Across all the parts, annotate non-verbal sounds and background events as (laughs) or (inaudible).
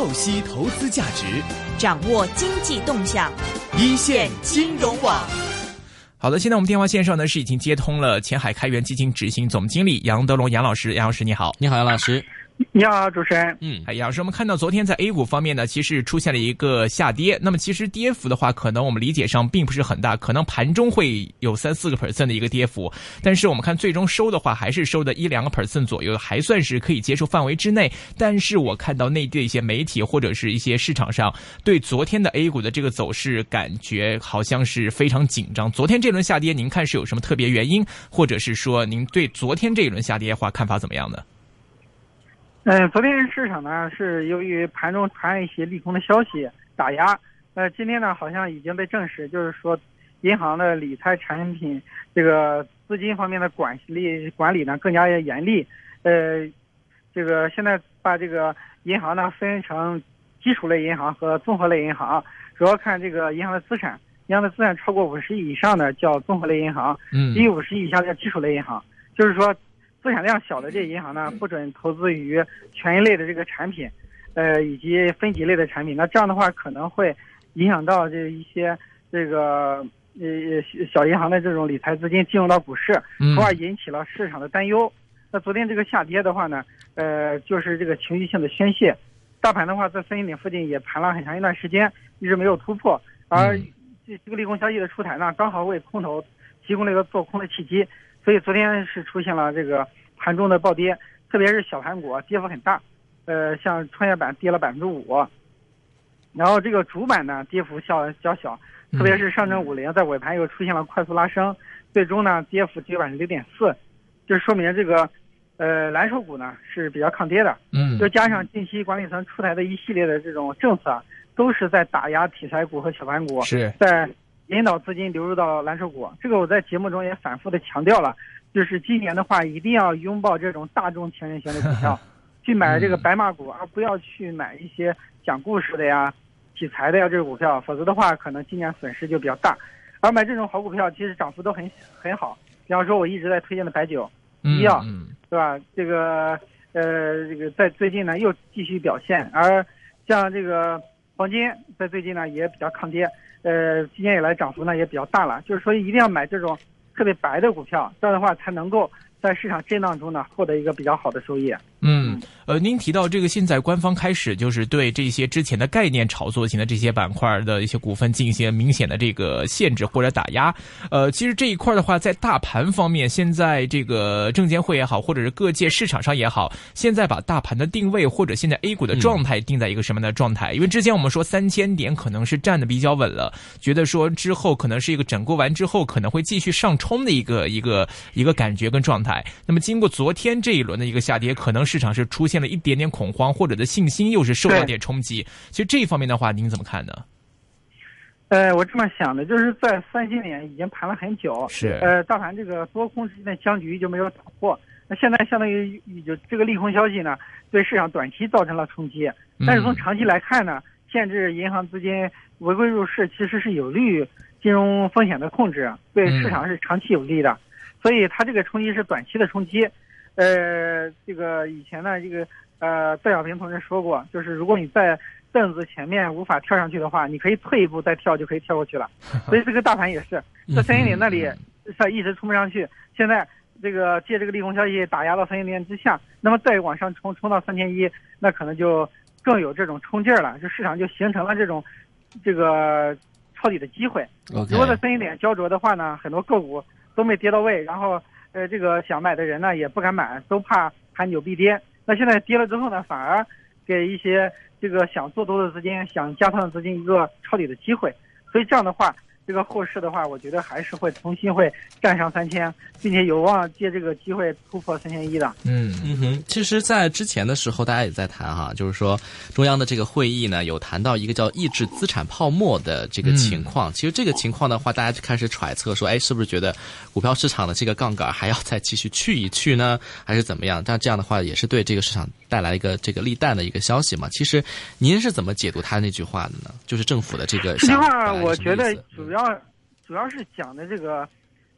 透析投资价值，掌握经济动向，一线金融网。好的，现在我们电话线上呢是已经接通了前海开源基金执行总经理杨德龙杨老师，杨老师你好，你好杨老师。(laughs) 你好，主持人。嗯，哎，杨老师，我们看到昨天在 A 股方面呢，其实出现了一个下跌。那么其实跌幅的话，可能我们理解上并不是很大，可能盘中会有三四个 percent 的一个跌幅。但是我们看最终收的话，还是收的一两个 percent 左右，还算是可以接受范围之内。但是我看到内地的一些媒体或者是一些市场上对昨天的 A 股的这个走势，感觉好像是非常紧张。昨天这轮下跌，您看是有什么特别原因，或者是说您对昨天这一轮下跌的话看法怎么样呢？嗯，昨天市场呢是由于盘中传一些利空的消息打压，呃，今天呢好像已经被证实，就是说银行的理财产品这个资金方面的管理管理呢更加严厉，呃，这个现在把这个银行呢分成基础类银行和综合类银行，主要看这个银行的资产，银行的资产超过五十亿以上的叫综合类银行，嗯，低于五十亿以下叫基础类银行，就是说。资产量小的这些银行呢，不准投资于权益类的这个产品，呃，以及分级类的产品。那这样的话，可能会影响到这一些这个呃小银行的这种理财资金进入到股市，从而引起了市场的担忧。那昨天这个下跌的话呢，呃，就是这个情绪性的宣泄。大盘的话，在三千点附近也盘了很长一段时间，一直没有突破。而这这个利空消息的出台呢，刚好为空头提供了一个做空的契机。所以昨天是出现了这个盘中的暴跌，特别是小盘股跌幅很大，呃，像创业板跌了百分之五，然后这个主板呢跌幅较较小，特别是上证五零在尾盘又出现了快速拉升，最终呢跌幅只有百分之零点四，就说明这个呃蓝筹股呢是比较抗跌的，嗯，又加上近期管理层出台的一系列的这种政策，都是在打压题材股和小盘股，是在。引导资金流入到蓝筹股，这个我在节目中也反复的强调了，就是今年的话一定要拥抱这种大众情人型的股票，(laughs) 去买这个白马股，而不要去买一些讲故事的呀、题材的呀这个股票，否则的话可能今年损失就比较大。而买这种好股票，其实涨幅都很很好。比方说，我一直在推荐的白酒、医药，对吧？这个呃，这个在最近呢又继续表现，而像这个黄金在最近呢也比较抗跌。呃，今年以来涨幅呢也比较大了，就是说一定要买这种特别白的股票，这样的话才能够在市场震荡中呢获得一个比较好的收益。嗯，呃，您提到这个现在官方开始就是对这些之前的概念炒作型的这些板块的一些股份进行明显的这个限制或者打压。呃，其实这一块的话，在大盘方面，现在这个证监会也好，或者是各界市场上也好，现在把大盘的定位或者现在 A 股的状态定在一个什么样的状态？因为之前我们说三千点可能是站的比较稳了，觉得说之后可能是一个整固完之后可能会继续上冲的一个一个一个感觉跟状态。那么经过昨天这一轮的一个下跌，可能市场是出现了一点点恐慌，或者的信心又是受到点冲击。其实这一方面的话，您怎么看呢？呃，我这么想的，就是在三千点已经盘了很久，是呃，大盘这个多空之间的僵局就没有打破。那现在相当于就这个利空消息呢，对市场短期造成了冲击。但是从长期来看呢，限制银行资金违规入市，其实是有利于金融风险的控制，对市场是长期有利的。所以它这个冲击是短期的冲击。呃，这个以前呢，这个呃，邓小平同志说过，就是如果你在凳子前面无法跳上去的话，你可以退一步再跳，就可以跳过去了。(laughs) 所以这个大盘也是在三千点那里，它一直冲不上去。现在这个借这个利空消息打压到三千点之下，那么再往上冲，冲到三千一，那可能就更有这种冲劲儿了，就市场就形成了这种这个抄底的机会。如果在三千点焦灼的话呢，很多个股都没跌到位，然后。呃，这个想买的人呢也不敢买，都怕盘扭必跌。那现在跌了之后呢，反而给一些这个想做多的资金、想加仓的资金一个抄底的机会。所以这样的话。这个后市的话，我觉得还是会重新会站上三千，并且有望借这个机会突破三千一的。嗯嗯哼，其实，在之前的时候，大家也在谈哈，就是说中央的这个会议呢，有谈到一个叫抑制资产泡沫的这个情况。其实这个情况的话，大家就开始揣测说，哎，是不是觉得股票市场的这个杠杆还要再继续去一去呢，还是怎么样？但这样的话，也是对这个市场带来一个这个利淡的一个消息嘛。其实，您是怎么解读他那句话的呢？就是政府的这个这句话，我觉得主要。主要是讲的这个，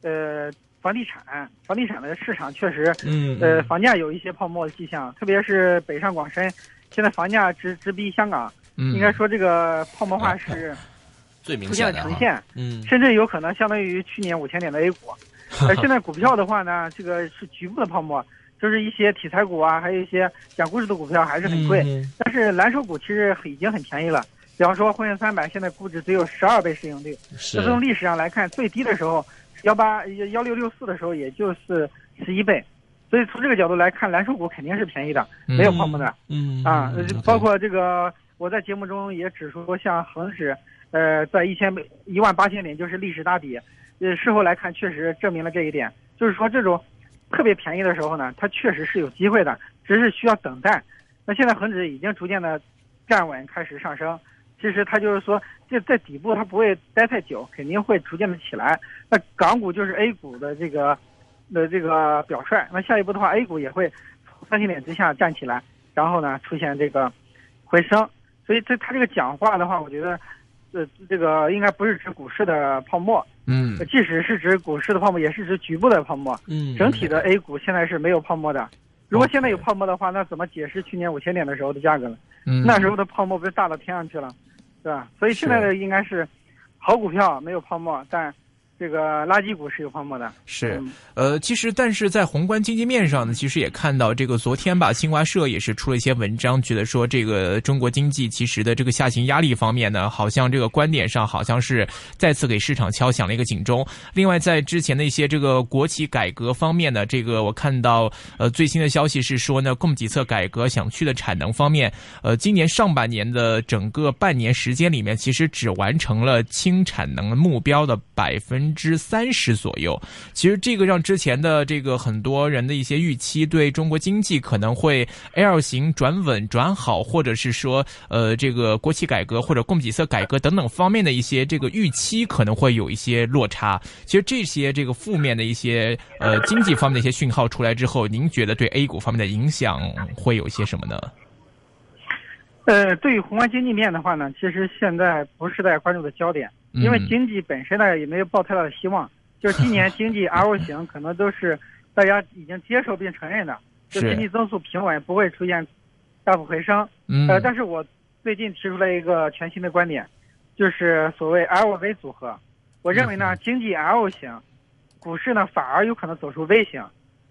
呃，房地产，房地产的市场确实，嗯，呃，房价有一些泡沫的迹象，特别是北上广深，现在房价直直逼香港，嗯，应该说这个泡沫化是最明显的呈现，嗯甚至有可能相当于去年五千点的 A 股。(laughs) 而现在股票的话呢，这个是局部的泡沫，就是一些题材股啊，还有一些讲故事的股票还是很贵。嗯但是蓝筹股其实已经很便宜了，比方说沪深三百现在估值只有十二倍市盈率，是。这从历史上来看，最低的时候幺八幺六六四的时候也就是十一倍，所以从这个角度来看，蓝筹股肯定是便宜的，嗯没有泡沫的。嗯啊，包括这个，我在节目中也指出，像恒指，呃，在一千一万八千点就是历史大底，呃，事后来看确实证明了这一点，就是说这种特别便宜的时候呢，它确实是有机会的，只是需要等待。那现在恒指已经逐渐的站稳，开始上升。其实它就是说，这在底部它不会待太久，肯定会逐渐的起来。那港股就是 A 股的这个的这个表率，那下一步的话，A 股也会从三千点之下站起来。然后呢出现这个回升，所以这他这个讲话的话，我觉得，呃，这个应该不是指股市的泡沫，嗯即使是指股市的泡沫，也是指局部的泡沫。嗯整体的 A 股现在是没有泡沫的。如果现在有泡沫的话，那怎么解释去年五千点的时候的价格呢？嗯，那时候的泡沫不是大到天上去了，对吧？所以现在的应该是好股票没有泡沫，但这个垃圾股是有泡沫的。是嗯呃，其实但是在宏观经济面上呢，其实也看到这个昨天吧，新华社也是出了一些文章，觉得说这个中国经济其实的这个下行压力方面呢，好像这个观点上好像是再次给市场敲响了一个警钟。另外，在之前的一些这个国企改革方面呢，这个我看到呃最新的消息是说呢，供给侧改革想去的产能方面，呃，今年上半年的整个半年时间里面，其实只完成了轻产能目标的百分之三十左右。其实这个让之前的这个很多人的一些预期，对中国经济可能会 L 型转稳转好，或者是说呃这个国企改革或者供给侧改革等等方面的一些这个预期可能会有一些落差。其实这些这个负面的一些呃经济方面的一些讯号出来之后，您觉得对 A 股方面的影响会有些什么呢？呃，对于宏观经济面的话呢，其实现在不是在关注的焦点，因为嗯经济本身呢也没有抱太大的希望。就是今年经济 (laughs) L 型可能都是大家已经接受并承认的，就经济增速平稳，不会出现大幅回升。嗯呃，但是我最近提出了一个全新的观点，就是所谓 LV 组合。我认为呢，经济 L 型，股市呢反而有可能走出 V 型，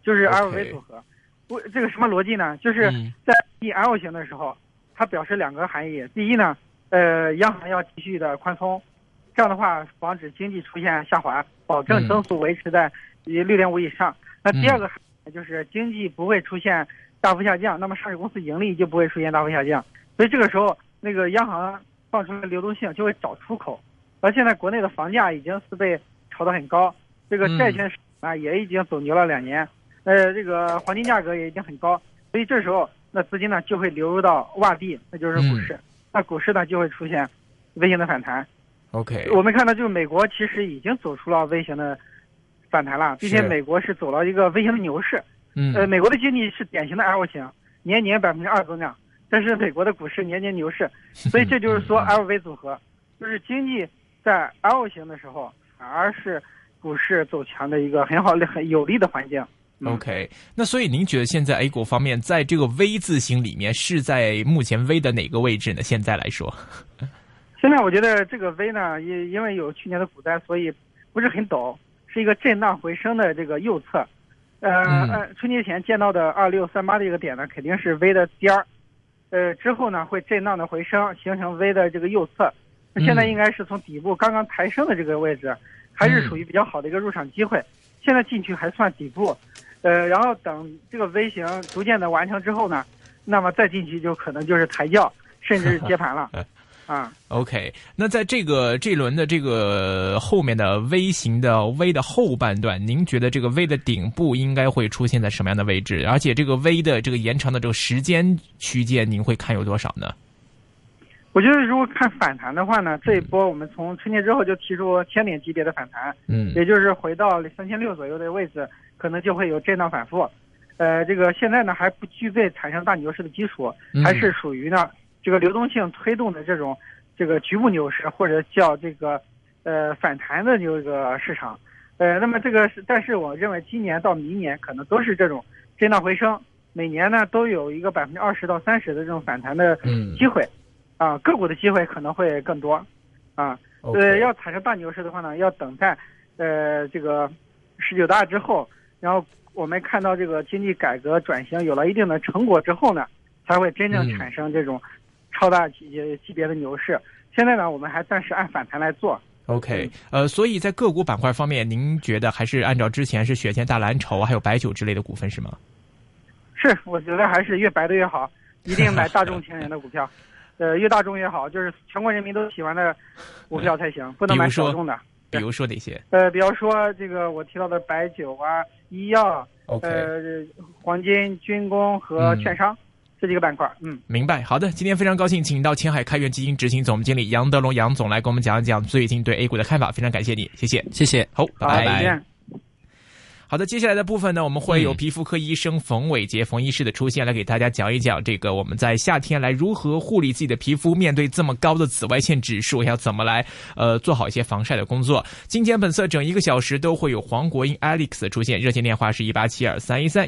就是 LV 组合。不，这个什么逻辑呢？就是嗯在 E L 型的时候，它表示两个含义。第一呢，呃，央行要继续的宽松，这样的话防止经济出现下滑，保证嗯增速维持在于六点五以上。那第二个就是经济不会出现大幅下降，那么上市公司盈利就不会出现大幅下降。所以这个时候，那个央行放出来流动性就会找出口。而现在国内的房价已经是被炒得很高，这个嗯债券市场啊也已经走牛了两年，呃，这个黄金价格也已经很高，所以这时候那资金呢就会流入到洼地，那就是股市，那股市呢就会出现微型的反弹。OK，我们看到就是美国其实已经走出了微型的反弹了，并且美国是走了一个微型的牛市。嗯呃，美国的经济是典型的 L 型，年年百分之二增长，但是美国的股市年年牛市，(laughs) 所以这就是说嗯 LV 组合，就是经济在 L 型的时候，反而是股市走强的一个很好的、很有利的环境。嗯 OK，那所以您觉得现在 A 股方面在这个 V 字形里面是在目前 V 的哪个位置呢？现在来说，现在我觉得这个 V 呢，因因为有去年的股灾，所以不是很陡，是一个震荡回升的这个右侧。呃，嗯春节前见到的二六三八这个点呢，肯定是 V 的尖儿。呃，之后呢会震荡的回升，形成 V 的这个右侧。那现在嗯应该是从底部刚刚抬升的这个位置，还是属于比较好的一个入场机会。现在进去还算底部，呃，然后等这个 V 型逐渐的完成之后呢，那么再进去就可能就是抬轿，甚至是接盘了。(laughs) 啊，OK，那在这个这轮的这个后面的 V 型的 V 的后半段，您觉得这个 V 的顶部应该会出现在什么样的位置？而且这个 V 的这个延长的这个时间区间，您会看有多少呢？我觉得如果看反弹的话呢，这一波我们从春节之后就提出千点级别的反弹，嗯也就是回到三千六左右的位置，可能就会有震荡反复。呃，这个现在呢还不具备产生大牛市的基础，嗯还是属于呢这个流动性推动的这种这个局部牛市或者叫这个呃反弹的这个市场。呃，那么这个是，但是我认为今年到明年可能都是这种震荡回升，每年呢都有一个百分之二十到三十的这种反弹的嗯机会，啊，个股的机会可能会更多，啊，呃要产生大牛市的话呢，要等待呃这个十九大之后，然后我们看到这个经济改革转型有了一定的成果之后呢，才会真正嗯产生这种超大级别级别的牛市。现在呢，我们还暂时按反弹来做。OK，呃，所以在个股板块方面，您觉得还是按照之前是雪前大蓝筹还有白酒之类的股份是吗？是，我觉得还是越白的越好，一定买大众 (laughs) 情人的股票，呃，越大众越好，就是全国人民都喜欢的股票才行，不能买小众的。比如说哪些呃，比方说这个我提到的白酒啊、医药、？OK，、呃，黄金、军工和券商、这几个板块。嗯，明白。好的，今天非常高兴，请到前海开源基金执行总经理杨德龙杨总来给我们讲一讲最近对 A 股的看法，非常感谢你，谢谢。谢谢。好，好，拜拜。再见。好的，接下来的部分呢，我们会有嗯皮肤科医生冯伟杰冯医师的出现，来给大家讲一讲这个我们在夏天来如何护理自己的皮肤，面对这么高的紫外线指数，要怎么来呃做好一些防晒的工作。今天本色整一个小时都会有黄国英 Alex 出现，热线电话是一八七二三一三